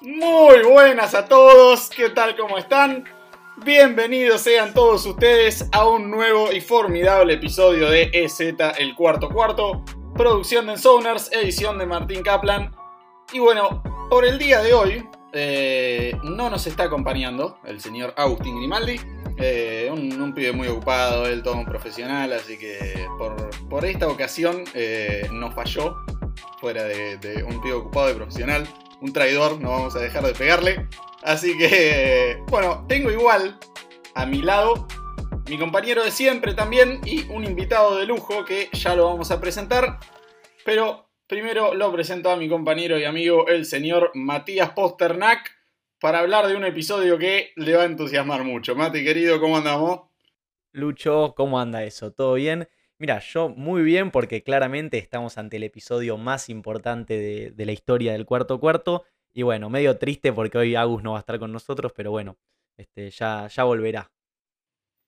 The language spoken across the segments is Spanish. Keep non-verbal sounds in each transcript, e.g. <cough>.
Muy buenas a todos, ¿qué tal? ¿Cómo están? Bienvenidos sean todos ustedes a un nuevo y formidable episodio de EZ El Cuarto Cuarto, producción de Ensoners, edición de Martín Kaplan. Y bueno, por el día de hoy eh, no nos está acompañando el señor Agustín Grimaldi, eh, un, pibe muy ocupado, él todo un profesional, así que por, esta ocasión eh, nos falló, fuera de, un pibe ocupado de profesional, un traidor, no vamos a dejar de pegarle. Así que, bueno, tengo igual a mi lado mi compañero de siempre también y un invitado de lujo que ya lo vamos a presentar. Pero primero lo presento a mi compañero y amigo, el señor Matías Posternak para hablar de un episodio que le va a entusiasmar mucho. Mati, querido, ¿cómo andamos? Lucho, ¿cómo anda eso? ¿Todo bien? Mira, yo muy bien porque claramente estamos ante el episodio más importante de, la historia del cuarto cuarto. Y bueno, medio triste porque hoy Agus no va a estar con nosotros, pero bueno, este, ya, ya volverá.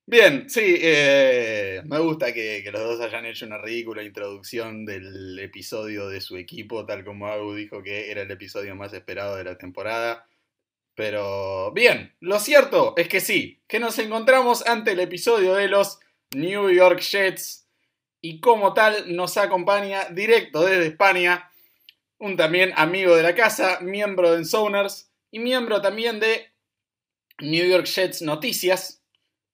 Bien, sí, eh, me gusta que, que, los dos hayan hecho una ridícula introducción del episodio de su equipo, tal como Agus dijo que era el episodio más esperado de la temporada. Pero bien, lo cierto es que sí, que nos encontramos ante el episodio de los New York Jets y como tal nos acompaña directo desde España un también amigo de la casa, miembro de Ensoners y miembro también de New York Jets Noticias.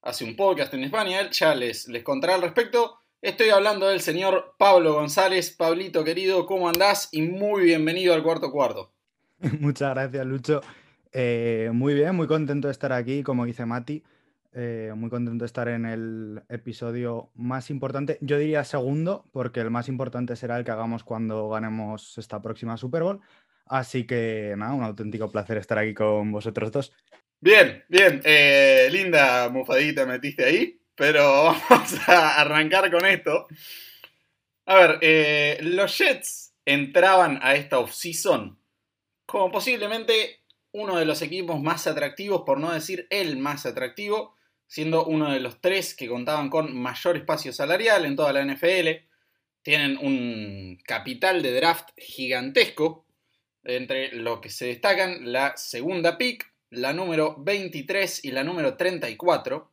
Hace un podcast en España, ya les, les contará al respecto. Estoy hablando del señor Pablo González. Pablito querido, ¿cómo andás? Y muy bienvenido al cuarto cuarto. <laughs> Muchas gracias, Lucho. Eh, muy bien, muy contento de estar aquí, como dice Mati. Eh, muy contento de estar en el episodio más importante. Yo diría segundo, porque el más importante será el que hagamos cuando ganemos esta próxima Super Bowl. Así que nada, un auténtico placer estar aquí con vosotros dos. Bien, bien. Eh, linda mufadita metiste ahí, pero <laughs> vamos a arrancar con esto. A ver, los Jets entraban a esta off-season como posiblemente uno de los equipos más atractivos, por no decir el más atractivo, siendo uno de los tres que contaban con mayor espacio salarial en toda la NFL. Tienen un capital de draft gigantesco, entre lo que se destacan la segunda pick, la número 23 y la número 34.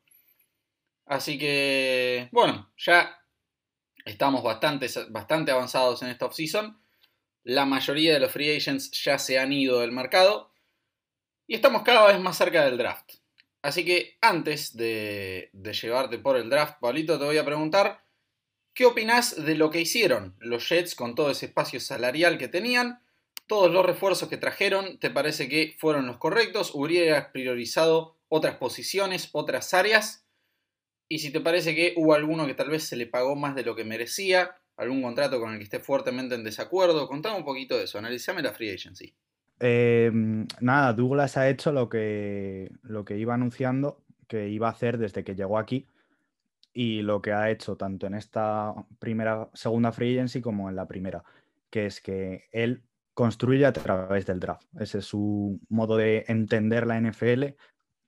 Así que, bueno, ya estamos bastante, bastante avanzados en esta offseason. La mayoría de los free agents ya se han ido del mercado. Y estamos cada vez más cerca del draft. Así que antes de, llevarte por el draft, Pablito, te voy a preguntar, ¿qué opinas de lo que hicieron los Jets con todo ese espacio salarial que tenían? Todos los refuerzos que trajeron, ¿te parece que fueron los correctos? ¿Hubieras priorizado otras posiciones, otras áreas? Y si te parece que hubo alguno que tal vez se le pagó más de lo que merecía, algún contrato con el que esté fuertemente en desacuerdo, contame un poquito de eso, analizame la free agency. Em, nada, Douglas ha hecho lo que, lo que iba anunciando que iba a hacer desde que llegó aquí y lo que ha hecho tanto en esta primera, segunda free agency como en la primera, que es que él construye a través del draft. Ese es su modo de entender la NFL,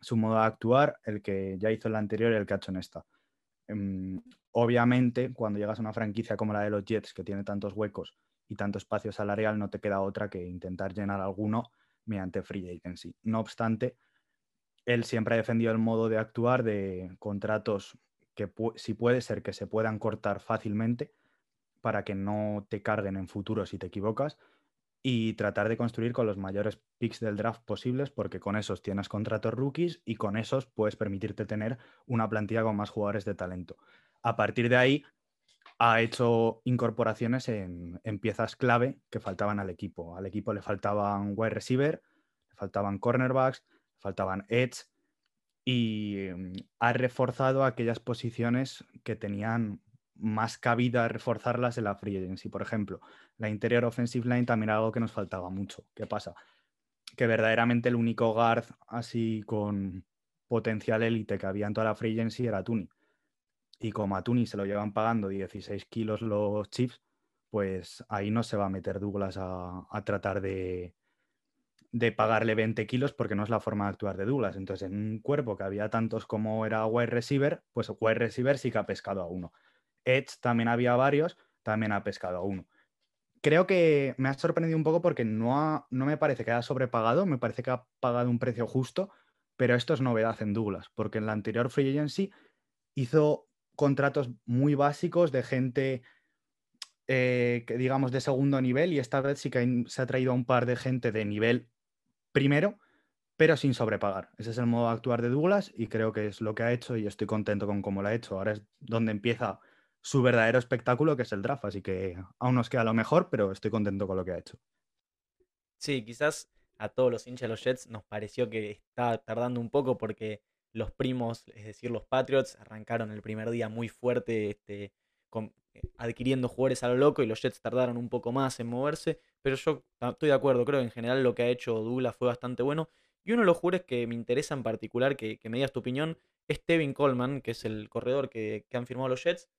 su modo de actuar, el que ya hizo en la anterior y el que ha hecho en esta. Em, obviamente, cuando llegas a una franquicia como la de los Jets, que tiene tantos huecos y tanto espacio salarial, no te queda otra que intentar llenar alguno mediante free agency. No obstante, él siempre ha defendido el modo de actuar de contratos que si puede ser que se puedan cortar fácilmente para que no te carguen en futuro si te equivocas y tratar de construir con los mayores picks del draft posibles porque con esos tienes contratos rookies y con esos puedes permitirte tener una plantilla con más jugadores de talento. A partir de ahí, ha hecho incorporaciones en, piezas clave que faltaban al equipo. Al equipo le faltaban wide receiver, le faltaban cornerbacks, le faltaban edge y mm, ha reforzado aquellas posiciones que tenían más cabida reforzarlas en la free agency. Por ejemplo, la interior offensive line también era algo que nos faltaba mucho. ¿Qué pasa? Que verdaderamente el único guard así con potencial élite que había en toda la free agency era Tuni y como a Tuni se lo llevan pagando 16 kilos los chips, pues ahí no se va a meter Douglas a, tratar de, de, pagarle 20 kilos porque no es la forma de actuar de Douglas. Entonces, en un cuerpo que había tantos como era wide receiver, pues wide receiver sí que ha pescado a uno. Edge también había varios, también ha pescado a uno. creo que me ha sorprendido un poco porque no, no me parece que haya sobrepagado, me parece que ha pagado un precio justo, pero esto es novedad en Douglas, porque en la anterior Free Agency hizo contratos muy básicos de gente eh, que digamos de segundo nivel y esta vez sí que se ha traído a un par de gente de nivel primero, pero sin sobrepagar. Ese es el modo de actuar de Douglas y creo que es lo que ha hecho y estoy contento con cómo lo ha hecho. Ahora es donde empieza su verdadero espectáculo, que es el draft, así que aún nos queda lo mejor, pero estoy contento con lo que ha hecho. Sí, quizás a todos los hinchas de los Jets nos pareció que estaba tardando un poco porque los primos, es decir, los Patriots, arrancaron el primer día muy fuerte, este, eh, adquiriendo jugadores a lo loco y los Jets tardaron un poco más en moverse, pero yo estoy de acuerdo, creo que en general lo que ha hecho Douglas fue bastante bueno. Y uno de los jugadores que me interesa en particular, que, me digas tu opinión, es Tevin Coleman, que es el corredor que, han firmado los Jets.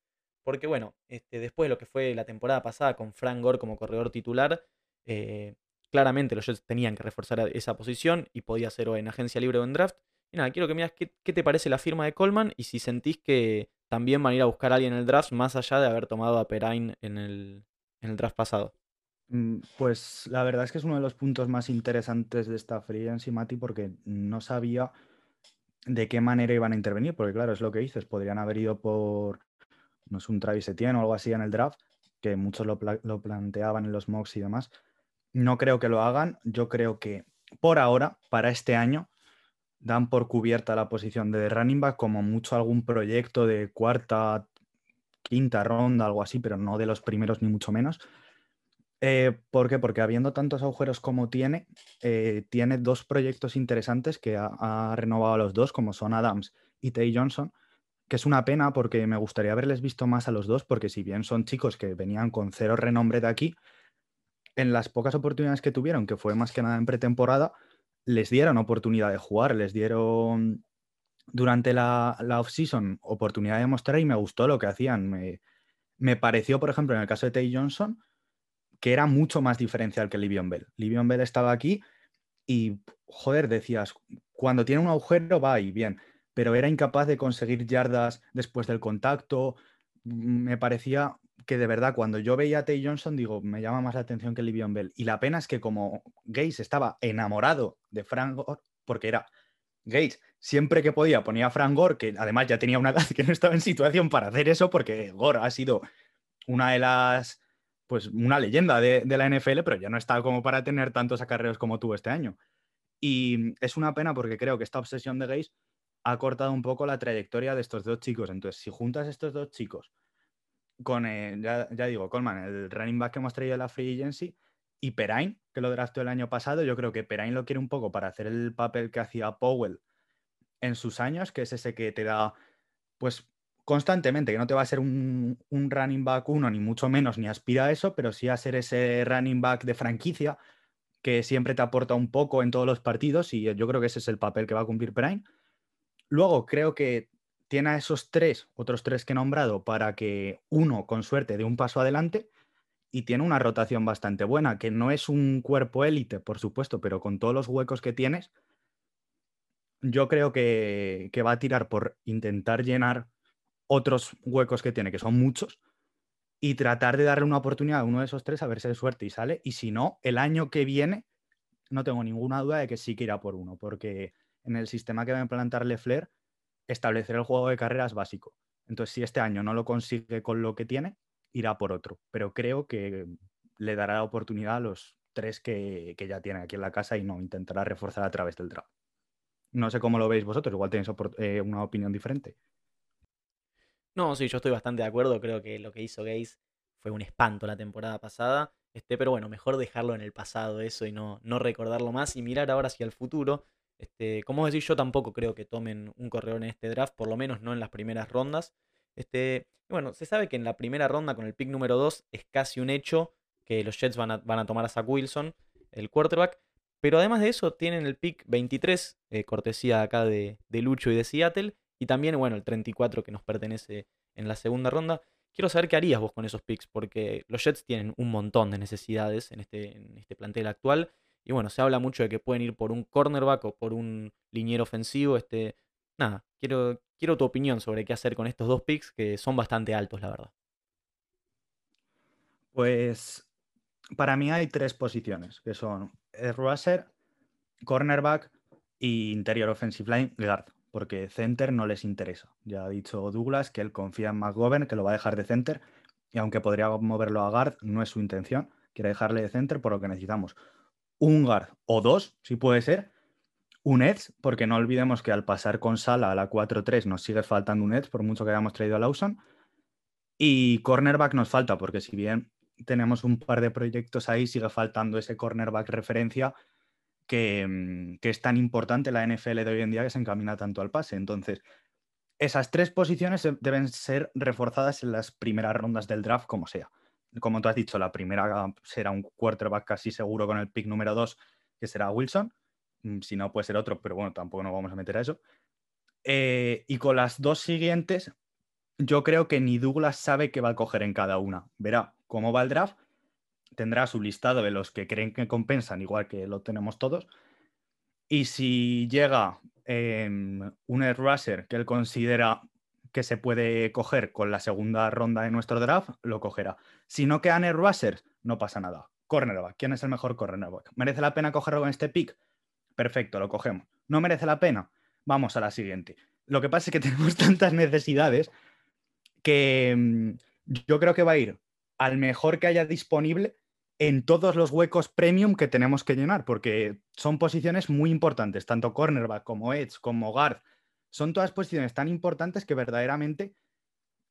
Porque bueno, este, después de lo que fue la temporada pasada con Frank Gore como corredor titular, eh, claramente los Jets tenían que reforzar esa posición y podía ser o en agencia libre o en draft. Y nada, quiero que me qué, qué te parece la firma de Coleman y si sentís que también van a ir a buscar a alguien en el draft más allá de haber tomado a Perain en el, en el draft pasado. Mm, pues la verdad es que es uno de los puntos más interesantes de esta free agency, Mati, porque no sabía de qué manera iban a intervenir, porque claro, es lo que dices, podrían haber ido por, no un Travis Etienne o algo así en el draft, que muchos lo, lo planteaban en los mocks y demás. No creo que lo hagan, yo creo que por ahora, para este año, dan por cubierta la posición de running back, como mucho algún proyecto de cuarta, quinta ronda, algo así, pero no de los primeros ni mucho menos. Eh, ¿Por qué? Porque habiendo tantos agujeros como tiene, eh, tiene dos proyectos interesantes que ha, renovado a los dos, como son Adams y Tay Johnson, que es una pena porque me gustaría haberles visto más a los dos, porque si bien son chicos que venían con cero renombre de aquí, en las pocas oportunidades que tuvieron, que fue más que nada en pretemporada, les dieron oportunidad de jugar, les dieron durante la, la off-season oportunidad de mostrar y me gustó lo que hacían. Me, pareció, por ejemplo, en el caso de Tay Johnson, que era mucho más diferencial que Livion Bell. Livion Bell estaba aquí y, joder, decías, cuando tiene un agujero va y bien, pero era incapaz de conseguir yardas después del contacto. Me parecía que de verdad, cuando yo veía a Tay Johnson, digo, me llama más la atención que Livion Bell. Y la pena es que como Gates estaba enamorado de Frank Gore, porque era Gates, siempre que podía ponía a Frank Gore, que además ya tenía una <laughs> edad que no estaba en situación para hacer eso, porque Gore ha sido una de las, pues una leyenda de, la NFL, pero ya no está como para tener tantos acarreos como tuvo este año. Y es una pena porque creo que esta obsesión de Gates ha cortado un poco la trayectoria de estos dos chicos. Entonces, si juntas estos dos chicos con, eh, ya, digo, Coleman, el running back que hemos traído de la Free Agency, y Perain, que lo draftó el año pasado. Yo creo que Perain lo quiere un poco para hacer el papel que hacía Powell en sus años, que es ese que te da, pues, constantemente, que no te va a ser un, un running back uno, ni mucho menos, ni aspira a eso, pero sí a ser ese running back de franquicia que siempre te aporta un poco en todos los partidos y yo creo que ese es el papel que va a cumplir Perain. Luego creo que tiene a esos tres, otros tres que he nombrado, para que uno, con suerte, dé un paso adelante y tiene una rotación bastante buena, que no es un cuerpo élite, por supuesto, pero con todos los huecos que tienes, yo creo que, va a tirar por intentar llenar otros huecos que tiene, que son muchos, y tratar de darle una oportunidad a uno de esos tres a ver si hay suerte y sale. Y si no, el año que viene, no tengo ninguna duda de que sí que irá por uno, porque en el sistema que va a implantar Lefler, establecer el juego de carreras básico. Entonces, si este año no lo consigue con lo que tiene, irá por otro. Pero creo que le dará la oportunidad a los tres que, ya tiene aquí en la casa y no intentará reforzar a través del draft. No sé cómo lo veis vosotros, igual tenéis eh, una opinión diferente. No, sí, yo estoy bastante de acuerdo. Creo que lo que hizo Gaze fue un espanto la temporada pasada. Este, pero bueno, mejor dejarlo en el pasado eso y no, no recordarlo más y mirar ahora hacia el futuro. Este, como decís, yo tampoco creo que tomen un corredor en este draft, por lo menos no en las primeras rondas. Este, bueno, se sabe que en la primera ronda con el pick número 2 es casi un hecho que los Jets van a, van a tomar a Zach Wilson, el quarterback. Pero además de eso, tienen el pick 23, eh, cortesía acá de, de, Lucho y de Seattle. Y también, bueno, el 34 que nos pertenece en la segunda ronda. Quiero saber qué harías vos con esos picks, porque los Jets tienen un montón de necesidades en este, en este plantel actual. Y bueno, se habla mucho de que pueden ir por un cornerback o por un liniero ofensivo. Este, nada, quiero, quiero tu opinión sobre qué hacer con estos dos picks que son bastante altos, la verdad. Pues para mí hay tres posiciones, que son rusher, cornerback y interior offensive line guard, porque center no les interesa. Ya ha dicho Douglas que él confía en McGovern, que lo va a dejar de center, y aunque podría moverlo a guard, no es su intención, quiere dejarle de center, por lo que necesitamos un guard o dos, si puede ser, un edge, porque no olvidemos que al pasar con Sala a la 4-3 nos sigue faltando un edge, por mucho que hayamos traído a Lawson. Y cornerback nos falta, porque si bien tenemos un par de proyectos ahí, sigue faltando ese cornerback referencia que, mm, que, es tan importante la NFL de hoy en día que se encamina tanto al pase. Entonces, esas tres posiciones deben ser reforzadas en las primeras rondas del draft, como sea. Como tú has dicho, la primera será un quarterback casi seguro con el pick número 2, que será Wilson. Mm, si no, puede ser otro, pero bueno, tampoco nos vamos a meter a eso. Eh, y con las dos siguientes, yo creo que ni Douglas sabe qué va a coger en cada una. Verá cómo va el draft, tendrá su listado de los que creen que compensan, igual que lo tenemos todos. Y si llega em, un Ed Rusher que él considera que se puede coger con la segunda ronda de nuestro draft, lo cogerá. Si no quedan Ed Rushers, no pasa nada. Cornerback, ¿quién es el mejor cornerback? ¿Merece la pena cogerlo con este pick? Perfecto, lo cogemos. ¿No merece la pena? Vamos a la siguiente. Lo que pasa es que <laughs> tenemos tantas necesidades que mm, yo creo que va a ir al mejor que haya disponible en todos los huecos premium que tenemos que llenar, porque son posiciones muy importantes, tanto cornerback como edge, como guard. Son todas posiciones tan importantes que verdaderamente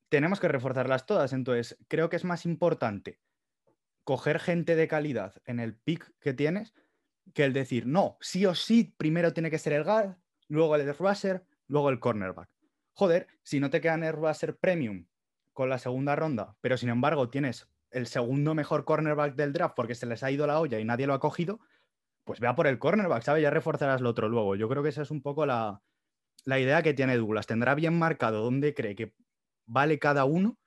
tenemos que reforzarlas todas. Entonces, creo que es más importante coger gente de calidad en el pick que tienes que el decir, no, sí o sí, primero tiene que ser el guard, luego el rusher, luego el cornerback. Joder, si no te quedan el rusher premium con la segunda ronda, pero sin embargo tienes el segundo mejor cornerback del draft porque se les ha ido la olla y nadie lo ha cogido, pues vea por el cornerback, ¿sabes? Ya reforzarás lo otro luego. Yo creo que esa es un poco la, idea que tiene Douglas. Tendrá bien marcado dónde cree que vale cada uno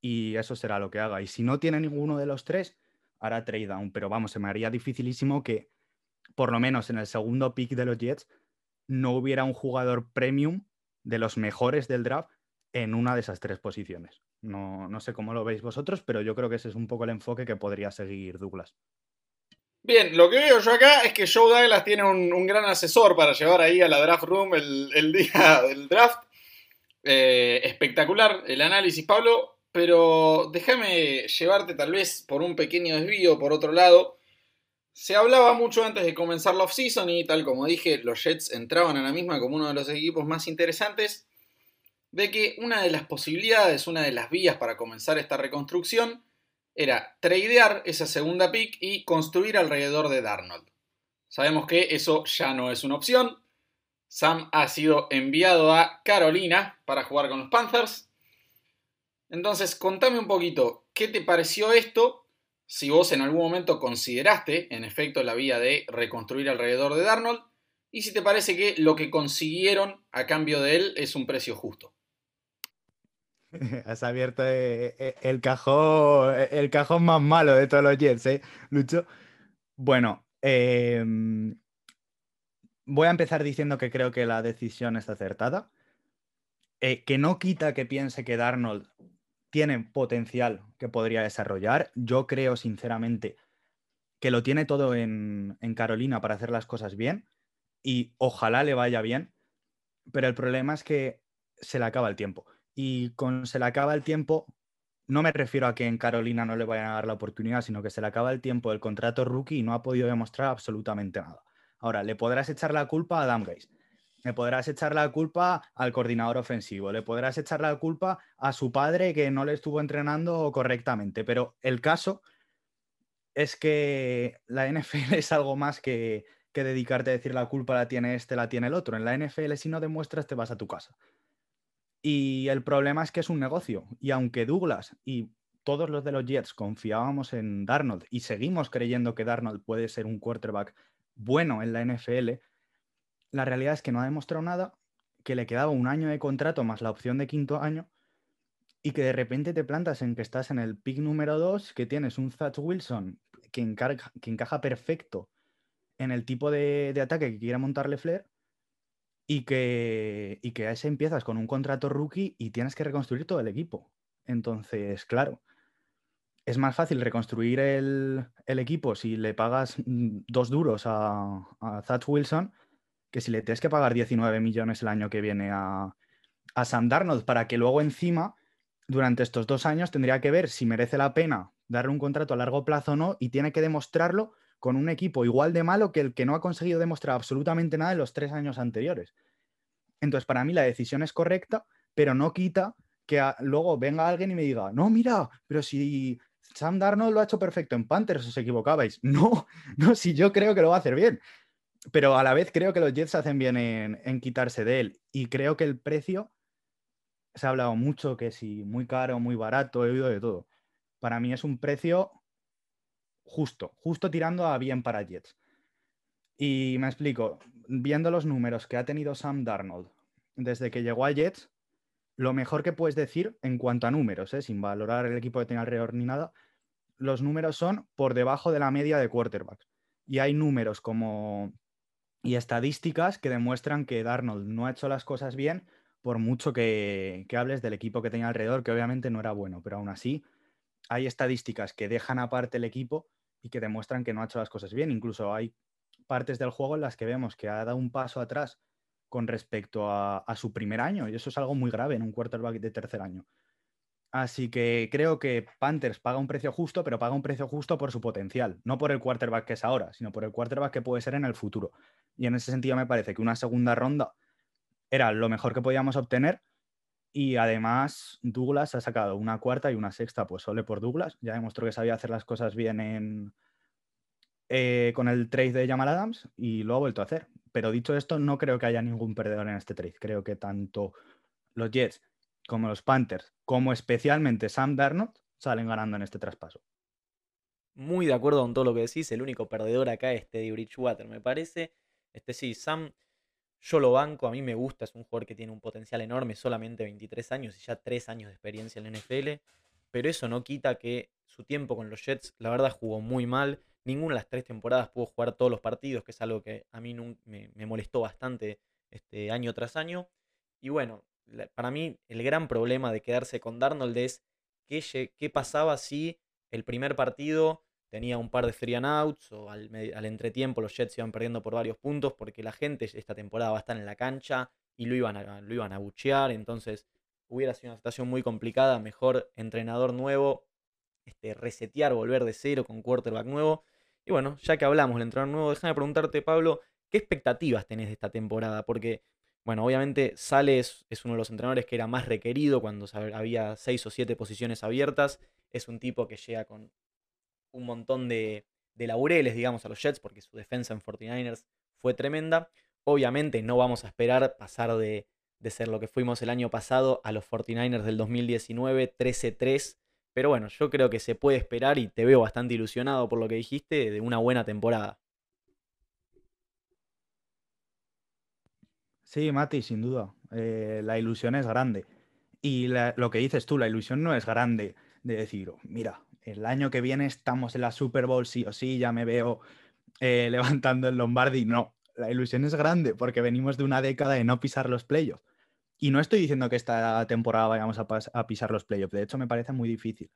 y eso será lo que haga. Y si no tiene ninguno de los tres, hará trade down. Pero vamos, se me haría dificilísimo que, por lo menos en el segundo pick de los Jets, no hubiera un jugador premium de los mejores del draft en una de esas tres posiciones. No, no, sé cómo lo veis vosotros, pero yo creo que ese es un poco el enfoque que podría seguir Douglas. Bien, lo que veo yo acá es que Joe Douglas tiene un, gran asesor para llevar ahí a la draft room el, día <laughs> del draft. Eh, espectacular el análisis, Pablo, pero déjame llevarte tal vez por un pequeño desvío por otro lado. Se hablaba mucho antes de comenzar la offseason y tal como dije, los Jets entraban a la misma como uno de los equipos más interesantes de que una de las posibilidades, una de las vías para comenzar esta reconstrucción era tradear esa segunda pick y construir alrededor de Darnold. Sabemos que eso ya no es una opción. Sam ha sido enviado a Carolina para jugar con los Panthers. Entonces, contame un poquito, ¿qué te pareció esto? Si vos en algún momento consideraste, en efecto, la vía de reconstruir alrededor de Darnold, y si te parece que lo que consiguieron a cambio de él es un precio justo. <laughs> Has abierto eh, eh, el cajón, eh, el cajón más malo de todos los Jets, ¿eh, Lucho? Bueno, em, voy a empezar diciendo que creo que la decisión está acertada. que no quita que piense que Darnold tiene potencial que podría desarrollar. Yo creo, sinceramente, que lo tiene todo en, en Carolina para hacer las cosas bien y ojalá le vaya bien. Pero el problema es que se le acaba el tiempo y con se le acaba el tiempo, no me refiero a que en Carolina no le vayan a dar la oportunidad, sino que se le acaba el tiempo del contrato rookie y no ha podido demostrar absolutamente nada. Ahora, le podrás echar la culpa a Adam Gaze, le podrás echar la culpa al coordinador ofensivo, le podrás echar la culpa a su padre que no le estuvo entrenando correctamente, pero el caso es que la NFL es algo más que, que dedicarte a decir la culpa la tiene este, la tiene el otro. En la NFL, si no demuestras, te vas a tu casa. Y el problema es que es un negocio. Y aunque Douglas y todos los de los Jets confiábamos en Darnold y seguimos creyendo que Darnold puede ser un quarterback bueno en la NFL, la realidad es que no ha demostrado nada, que le quedaba un año de contrato más la opción de quinto año y que de repente te plantas en que estás en el pick número 2, que tienes un Zach Wilson que, encaja perfecto en el tipo de, de ataque que quiera montarle Flair y que, y que a ese empiezas con un contrato rookie y tienes que reconstruir todo el equipo. Entonces, claro, es más fácil reconstruir el, equipo si le pagas mm, dos duros a, a Wilson que si le tienes que pagar 19 millones el año que viene a, a Sam Darnold para que luego encima, durante estos dos años, tendría que ver si merece la pena darle un contrato a largo plazo o no y tiene que demostrarlo con un equipo igual de malo que el que no ha conseguido demostrar absolutamente nada en los tres años anteriores. Entonces, para mí la decisión es correcta, pero no quita que luego venga alguien y me diga, no, mira, pero si Sam Darnold lo ha hecho perfecto en Panthers, os equivocabais. <laughs> No, no, si yo creo que lo va a hacer bien. Pero a la vez creo que los Jets hacen bien en, en quitarse de él. Y creo que el precio se ha hablado mucho que si muy caro, muy barato, he oído de todo. Para mí es un precio justo, justo tirando a bien para Jets. Y me explico, viendo los números que ha tenido Sam Darnold desde que llegó a Jets, lo mejor que puedes decir en cuanto a números, ¿eh? sin valorar el equipo que tenga alrededor ni nada, los números son por debajo de la media de quarterbacks. Y hay números como y estadísticas que demuestran que Darnold no ha hecho las cosas bien por mucho que, hables del equipo que tenía alrededor, que obviamente no era bueno, pero aún así hay estadísticas que dejan aparte el equipo y que demuestran que no ha hecho las cosas bien. Incluso hay partes del juego en las que vemos que ha dado un paso atrás con respecto a, su primer año, y eso es algo muy grave en un quarterback de tercer año. Así que creo que Panthers paga un precio justo, pero paga un precio justo por su potencial, no por el quarterback que es ahora, sino por el quarterback que puede ser en el futuro. Y en ese sentido me parece que una segunda ronda era lo mejor que podíamos obtener. Y además, Douglas ha sacado una cuarta y una sexta, pues solo por Douglas. Ya demostró que sabía hacer las cosas bien en, eh, con el trade de Jamal Adams y lo ha vuelto a hacer. Pero dicho esto, no creo que haya ningún perdedor en este trade. Creo que tanto los Jets como los Panthers, como especialmente Sam Darnold, salen ganando en este traspaso. Muy de acuerdo con todo lo que decís. El único perdedor acá es Teddy Bridgewater, me parece. Este sí, Sam yo lo banco, a mí me gusta, es un jugador que tiene un potencial enorme, solamente 23 años y ya 3 años de experiencia en la NFL, pero eso no quita que su tiempo con los Jets, la verdad, jugó muy mal. Ninguna de las tres temporadas pudo jugar todos los partidos, que es algo que a mí me, molestó bastante este año tras año. Y bueno, para mí el gran problema de quedarse con Darnold es qué, qué pasaba si el primer partido tenía un par de free and outs o al, entretiempo los Jets iban perdiendo por varios puntos porque la gente esta temporada va a estar en la cancha y lo iban a, lo iban a buchear, entonces hubiera sido una situación muy complicada, mejor entrenador nuevo, este, resetear, volver de cero con quarterback nuevo. Y bueno, ya que hablamos del entrenador nuevo, déjame preguntarte, Pablo, ¿qué expectativas tenés de esta temporada? Porque, bueno, obviamente Sales es uno de los entrenadores que era más requerido cuando había seis o siete posiciones abiertas. Es un tipo que llega con un montón de, laureles, digamos, a los Jets, porque su defensa en 49ers fue tremenda. Obviamente no vamos a esperar pasar de, ser lo que fuimos el año pasado a los 49ers del 2019, 13-3. Pero bueno, yo creo que se puede esperar y te veo bastante ilusionado por lo que dijiste de una buena temporada. Sí, Mati, sin duda. Eh, la ilusión es grande. Y lo que dices tú, la ilusión no es grande de decir, mira, el año que viene estamos en la Super Bowl, sí o sí, ya me veo eh, <laughs> levantando el Lombardi. No, la ilusión es grande porque venimos de una década de no pisar los playoffs. Y no estoy diciendo que esta temporada vayamos a, pisar los playoffs, de hecho me parece muy difícil.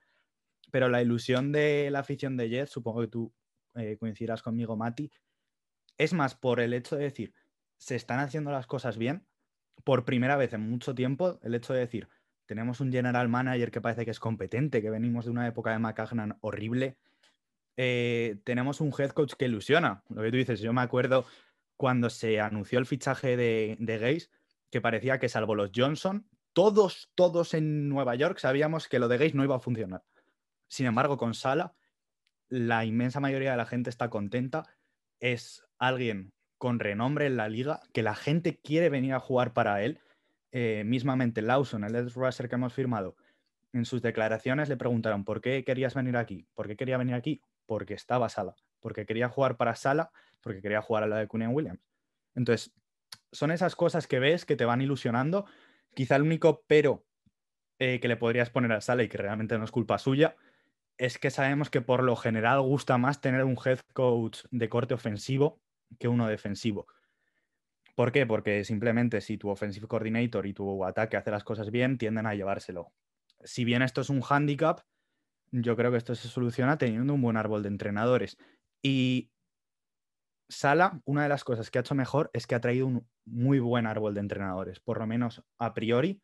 Pero la ilusión de la afición de Jets, supongo que tú eh, coincidirás conmigo, Mati, es más por el hecho de decir, se están haciendo las cosas bien, por primera vez en mucho tiempo, el hecho de decir, tenemos un general manager que parece que es competente, que venimos de una época de McCagnan horrible. Eh, tenemos un head coach que ilusiona. Lo que tú dices, yo me acuerdo cuando se anunció el fichaje de, de Gaze, que parecía que salvo los Johnson, todos, todos en Nueva York sabíamos que lo de Gaze no iba a funcionar. Sin embargo, con Sala, la inmensa mayoría de la gente está contenta. Es alguien con renombre en la liga, que la gente quiere venir a jugar para él eh, mismamente Lawson, el edge rusher que hemos firmado, en sus declaraciones le preguntaron por qué querías venir aquí, por qué quería venir aquí, porque estaba Sala, porque quería jugar para Sala, porque quería jugar a la de Cunningham Williams. Entonces, son esas cosas que ves que te van ilusionando. Quizá el único pero eh, que le podrías poner a Sala y que realmente no es culpa suya es que sabemos que por lo general gusta más tener un head coach de corte ofensivo que uno defensivo. ¿Por qué? Porque simplemente si tu offensive coordinator y tu ataque hace las cosas bien, tienden a llevárselo. Si bien esto es un handicap, yo creo que esto se soluciona teniendo un buen árbol de entrenadores. Y Sala, una de las cosas que ha hecho mejor es que ha traído un muy buen árbol de entrenadores, por lo menos a priori.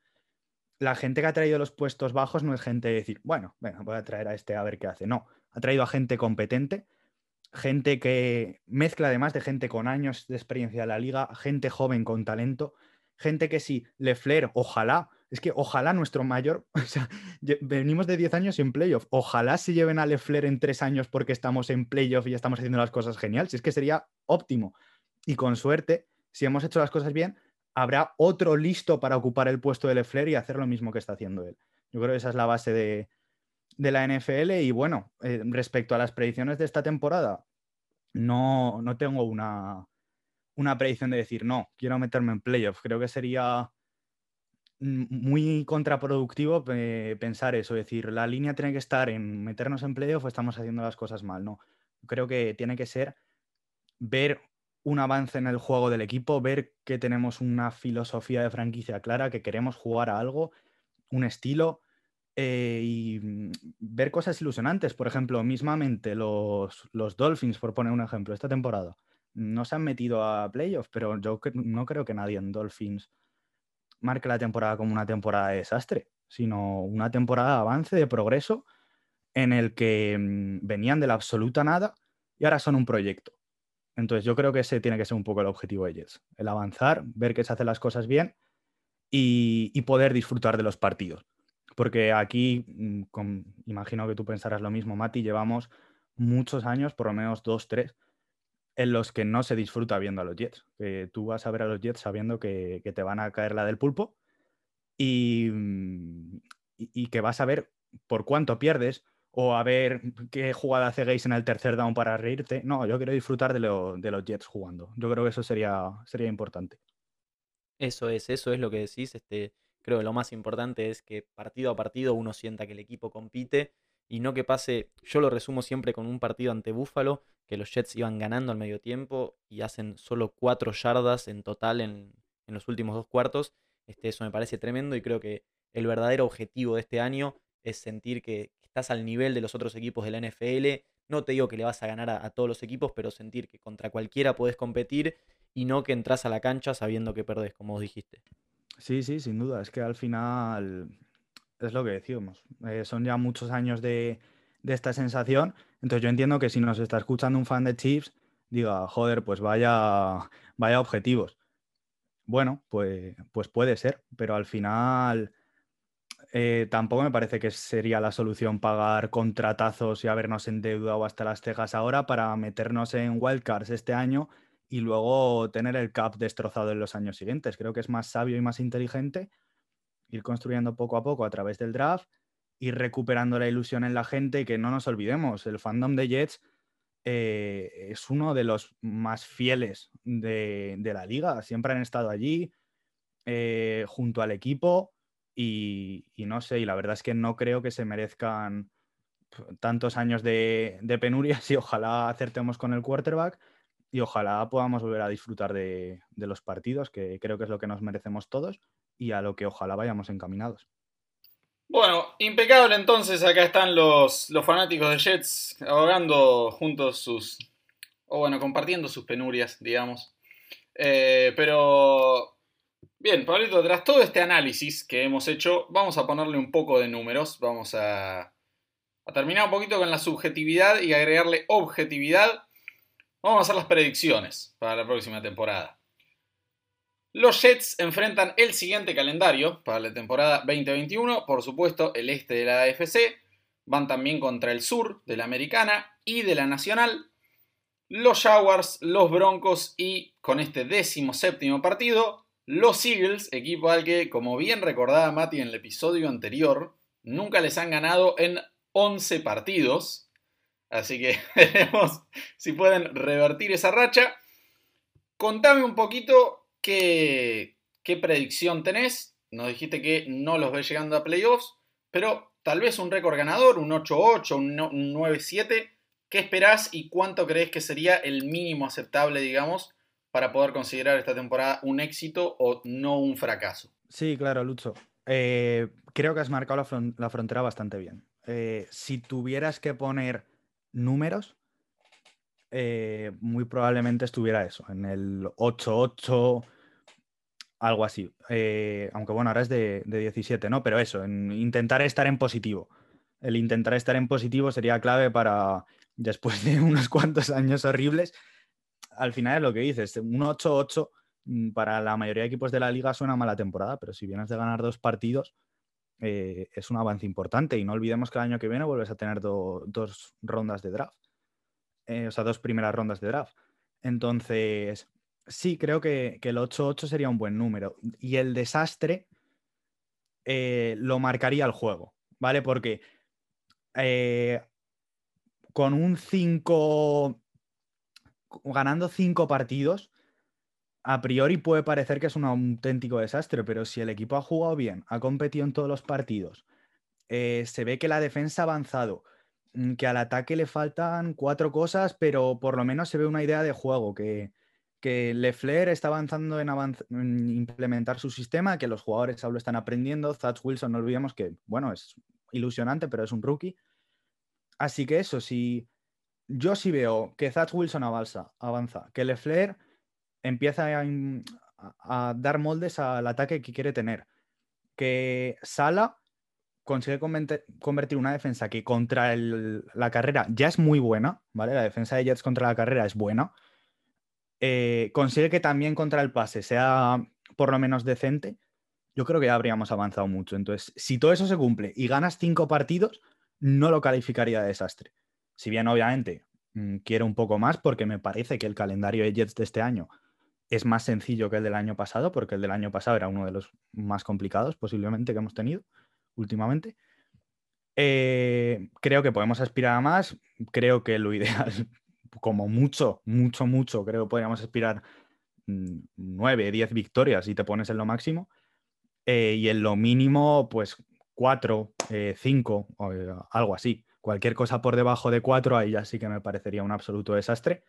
La gente que ha traído los puestos bajos no es gente de decir, bueno, venga, voy a traer a este a ver qué hace. No, ha traído a gente competente, gente que mezcla además de gente con años de experiencia en la liga, gente joven con talento, gente que sí, Lefler, ojalá, es que ojalá nuestro mayor, <laughs> o sea, venimos de 10 años en playoff, ojalá se lleven a Lefler en 3 años porque estamos en playoff y estamos haciendo las cosas genial, si es que sería óptimo. Y con suerte, si hemos hecho las cosas bien, habrá otro listo para ocupar el puesto de Lefler y hacer lo mismo que está haciendo él. Yo creo que esa es la base de, la NFL y bueno, eh, respecto a las predicciones de esta temporada, no, no tengo una, una predicción de decir, no, quiero meterme en playoff. Creo que sería muy contraproductivo pensar eso, es decir, la línea tiene que estar en meternos en playoff o estamos haciendo las cosas mal, no. Creo que tiene que ser ver un avance en el juego del equipo, ver que tenemos una filosofía de franquicia clara, que queremos jugar a algo, un estilo eh, y mm, ver cosas ilusionantes. Por ejemplo, mismamente los, los Dolphins, por poner un ejemplo, esta temporada no se han metido a playoffs, pero yo no creo que nadie en Dolphins marque la temporada como una temporada de desastre, sino una temporada de avance, de progreso, en el que mm, venían de la absoluta nada y ahora son un proyecto. Entonces yo creo que ese tiene que ser un poco el objetivo de Jets, el avanzar, ver que se hacen las cosas bien y, poder disfrutar de los partidos. Porque aquí, mm, imagino que tú pensarás lo mismo, Mati, llevamos muchos años, por lo menos dos, tres, en los que no se disfruta viendo a los Jets. Que tú vas a ver a los Jets sabiendo que, te van a caer la del pulpo mm, y, que vas a ver por cuánto pierdes o a ver qué jugada hace Gaze en el tercer down para reírte. No, yo quiero disfrutar de, de, los Jets jugando. Yo creo que eso sería, sería importante. Eso es, eso es lo que decís. Este, creo que lo más importante es que partido a partido uno sienta que el equipo compite y no que pase, yo lo resumo siempre con un partido ante Buffalo, que los Jets iban ganando al medio tiempo y hacen solo cuatro yardas en total en, los últimos dos cuartos. Este, eso me parece tremendo y creo que el verdadero objetivo de este año es sentir que estás al nivel de los otros equipos de la NFL. No te digo que le vas a ganar a, todos los equipos, pero sentir que contra cualquiera puedes competir y no que entras a la cancha sabiendo que perdés, como vos dijiste. Sí, sí, sin duda. Es que al final es lo que decíamos. Eh, son ya muchos años de, esta sensación. Entonces yo entiendo que si nos está escuchando un fan de Chips, diga, joder, pues vaya, vaya objetivos. Bueno, pues, pues puede ser, pero al final eh, tampoco me parece que sería la solución pagar contratazos y habernos endeudado hasta las cejas ahora para meternos en wildcards este año y luego tener el cap destrozado en los años siguientes. Creo que es más sabio y más inteligente ir construyendo poco a poco a través del draft, ir recuperando la ilusión en la gente y que no nos olvidemos, el fandom de Jets eh, es uno de los más fieles de, la liga, siempre han estado allí eh, junto al equipo y, no sé, y la verdad es que no creo que se merezcan tantos años de, penurias y ojalá acertemos con el quarterback y ojalá podamos volver a disfrutar de, los partidos, que creo que es lo que nos merecemos todos y a lo que ojalá vayamos encaminados. Bueno, impecable entonces, acá están los, los fanáticos de Jets ahogando juntos sus, o bueno, compartiendo sus penurias, digamos. Eh, pero, bien, Pablito, tras todo este análisis que hemos hecho, vamos a ponerle un poco de números, vamos a, a terminar un poquito con la subjetividad y agregarle objetividad. Vamos a hacer las predicciones para la próxima temporada. Los Jets enfrentan el siguiente calendario para la temporada 2021, por supuesto el este de la AFC, van también contra el sur de la Americana y de la Nacional, los Jaguars, los Broncos y con este décimo séptimo partido, los Eagles, equipo al que, como bien recordaba Mati en el episodio anterior, nunca les han ganado en 11 partidos. Así que <laughs> veremos si pueden revertir esa racha. Contame un poquito ¿Qué, predicción tenés? Nos dijiste que no los ves llegando a playoffs, pero tal vez un récord ganador, un 8-8, un 9-7. ¿Qué esperás y cuánto crees que sería el mínimo aceptable, digamos, para poder considerar esta temporada un éxito o no un fracaso? Sí, claro, Lucho. eh, creo que has marcado la, frontera bastante bien. Eh, si tuvieras que poner números, eh, muy probablemente estuviera eso, en el 8-8, algo así. aunque bueno, ahora es de, de, 17, ¿no? Pero eso, en intentar estar en positivo. El intentar estar en positivo sería clave para, después de <laughs> unos cuantos años horribles, al final es lo que dices, un 8-8 mm, para la mayoría de equipos de la liga suena mala temporada, pero si vienes de ganar dos partidos, eh, es un avance importante. Y no olvidemos que el año que viene vuelves a tener dos rondas de draft, eh, o sea, dos primeras rondas de draft. Entonces, sí, creo que, el 8-8 sería un buen número. Y el desastre eh, lo marcaría el juego, ¿vale? Porque con un 5 ganando cinco partidos, a priori puede parecer que es un auténtico desastre, pero si el equipo ha jugado bien, ha competido en todos los partidos, eh, se ve que la defensa ha avanzado, mm, que al ataque le faltan cuatro cosas, pero por lo menos se ve una idea de juego, que, que está avanzando en, en, implementar su sistema, que los jugadores lo están aprendiendo. Zach Wilson, no olvidemos que, bueno, es ilusionante, pero es un rookie. Así que eso, si, yo sí veo que Zach Wilson avanza, avanza que Lefler empieza a, dar moldes al ataque que quiere tener, que Sala consigue convertir una defensa que contra la carrera ya es muy buena, ¿vale? La defensa de Jets contra la carrera es buena. Eh, consigue que también contra el pase sea por lo menos decente. Yo creo que ya habríamos avanzado mucho. Entonces, si todo eso se cumple y ganas cinco partidos, no lo calificaría de desastre. Si bien obviamente mm, quiero un poco más porque me parece que el calendario de Jets de este año es más sencillo que el del año pasado, porque el del año pasado era uno de los más complicados posiblemente que hemos tenido últimamente. Eh, creo que podemos aspirar a más. Creo que lo <laughs> ideal, como mucho, mucho, mucho, creo que podríamos aspirar mm, nueve, diez victorias y te pones en lo máximo. Eh, y en lo mínimo, pues cuatro, eh, cinco, algo así cualquier cosa por debajo de 4, ahí ya sí que me parecería un absoluto desastre.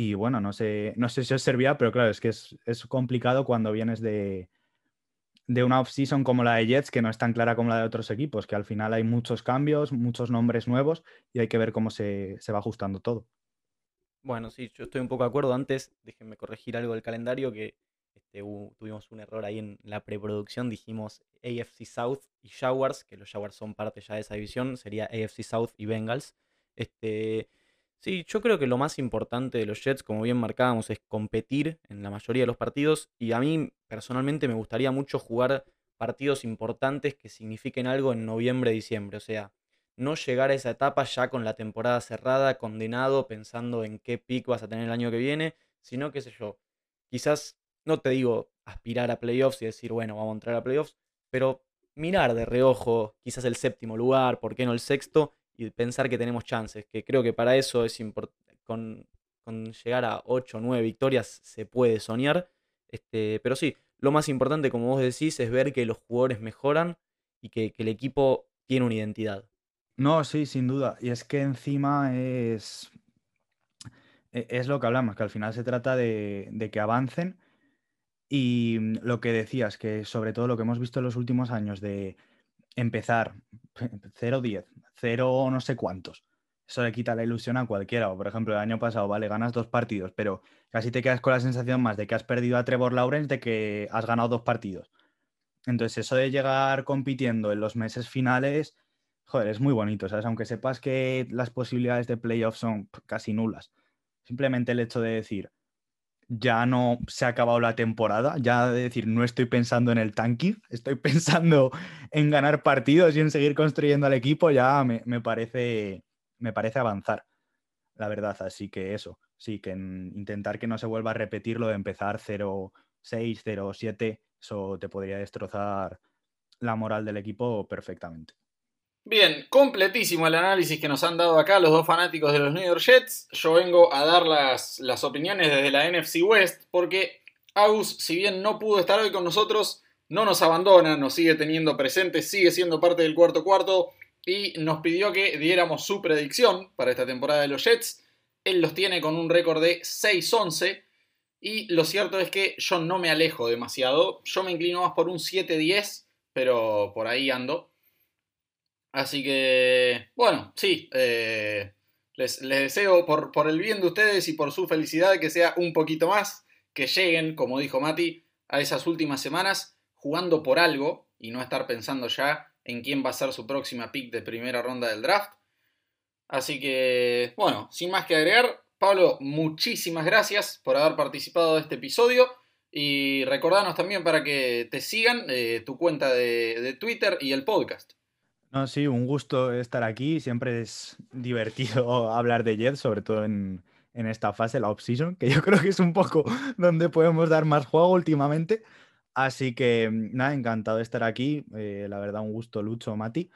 Y bueno, no sé, no sé si os servía, pero claro, es que es, complicado cuando vienes de, de una off-season como la de Jets, que no es tan clara como la de otros equipos, que al final hay muchos cambios, muchos nombres nuevos y hay que ver cómo se, se va ajustando todo. Bueno, sí, yo estoy un poco de acuerdo. Antes, déjenme corregir algo del calendario, que este, tuvimos un error ahí en la preproducción, dijimos AFC South y Jaguars, que los Jaguars son parte ya de esa división, sería AFC South y Bengals. Este, sí, yo creo que lo más importante de los Jets, como bien marcábamos, es competir en la mayoría de los partidos y a mí personalmente me gustaría mucho jugar partidos importantes que signifiquen algo en noviembre, diciembre, o sea, no llegar a esa etapa ya con la temporada cerrada, condenado, pensando en qué pick vas a tener el año que viene, sino, qué sé yo, quizás no te digo aspirar a playoffs y decir, bueno, vamos a entrar a playoffs, pero mirar de reojo quizás el séptimo lugar, ¿por qué no el sexto? Y pensar que tenemos chances, que creo que para eso es importante, con, llegar a 8 o 9 victorias se puede soñar, este, pero sí, lo más importante, como vos decís, es ver que los jugadores mejoran y que, el equipo tiene una identidad. No, sí, sin duda. Y es que encima es, e, es lo que hablamos, que al final se trata de, de que avancen y mm, lo que decías, que sobre todo lo que hemos visto en los últimos años de empezar <laughs> 0-10, 0 no sé cuántos, eso le quita la ilusión a cualquiera. O por ejemplo, el año pasado, vale, ganas dos partidos, pero casi te quedas con la sensación más de que has perdido a Trevor Lawrence de que has ganado dos partidos. Entonces, eso de llegar compitiendo en los meses finales, joder, es muy bonito, ¿sabes? Aunque sepas que las posibilidades de playoffs son casi nulas. Simplemente el hecho de decir, ya no se ha acabado la temporada, ya de decir, no estoy pensando en el tanking, <laughs> estoy pensando en ganar partidos y en seguir construyendo al equipo, ya me, parece, me parece avanzar, la verdad. Así que eso, sí, que intentar que no se vuelva a repetir lo de empezar 0-6, 0-7, eso te podría destrozar la moral del equipo perfectamente. Bien, completísimo el análisis que nos han dado acá los dos fanáticos de los New York Jets. Yo vengo a dar las, opiniones desde la NFC West porque Agus, si bien no pudo estar hoy con nosotros, no nos abandona, nos sigue teniendo presentes, sigue siendo parte del cuarto cuarto y nos pidió que diéramos su predicción para esta temporada de los Jets. Él los tiene con un récord de 6-11 y lo cierto es que yo no me alejo demasiado, yo me inclino más por un 7-10 pero por ahí ando. Así que, bueno, sí, eh, les, deseo por, por el bien de ustedes y por su felicidad que sea un poquito más, que lleguen, como dijo Mati, a esas últimas semanas jugando por algo y no estar pensando ya en quién va a ser su próxima pick de primera ronda del draft. Así que, bueno, sin más que agregar, Pablo, muchísimas gracias por haber participado de este episodio. Y recordanos también para que te sigan eh, tu cuenta de, Twitter y el podcast. No, sí, un gusto estar aquí. Siempre es divertido <laughs> hablar de Jet, sobre todo en, esta fase, la off-season, que yo <laughs> creo que es un poco donde podemos dar más juego últimamente. Así que, nada, encantado de estar aquí. Eh, la verdad, un gusto, Lucho, Mati.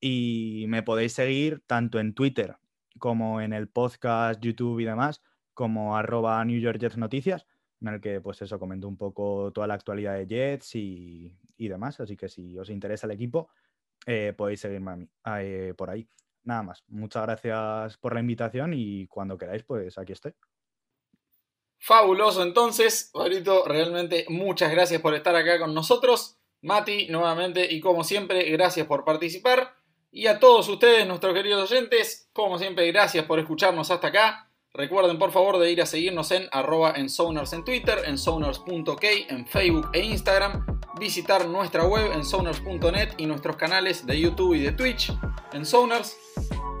Y me podéis seguir tanto en Twitter como en el podcast, YouTube y demás, como arroba New York Jets Noticias, en el que pues eso comento un poco toda la actualidad de Jets y, demás. Así que si os interesa el equipo, eh, podéis seguirme a mí, eh, por ahí. Nada más. Muchas gracias por la invitación y cuando queráis, pues aquí estoy. Fabuloso, entonces, Pablito, realmente muchas gracias por estar acá con nosotros. Mati, nuevamente, y como siempre, gracias por participar. Y a todos ustedes, nuestros queridos oyentes, como siempre, gracias por escucharnos hasta acá. Recuerden por favor de ir a seguirnos en arroba en Twitter, en en Facebook e Instagram, visitar nuestra web en Sonars.net y nuestros canales de YouTube y de Twitch en Sonars.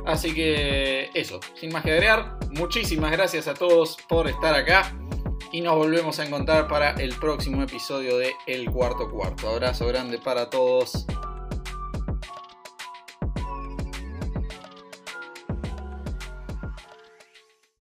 Así que eso, sin más que agregar, muchísimas gracias a todos por estar acá y nos volvemos a encontrar para el próximo episodio de El Cuarto Cuarto. Abrazo grande para todos.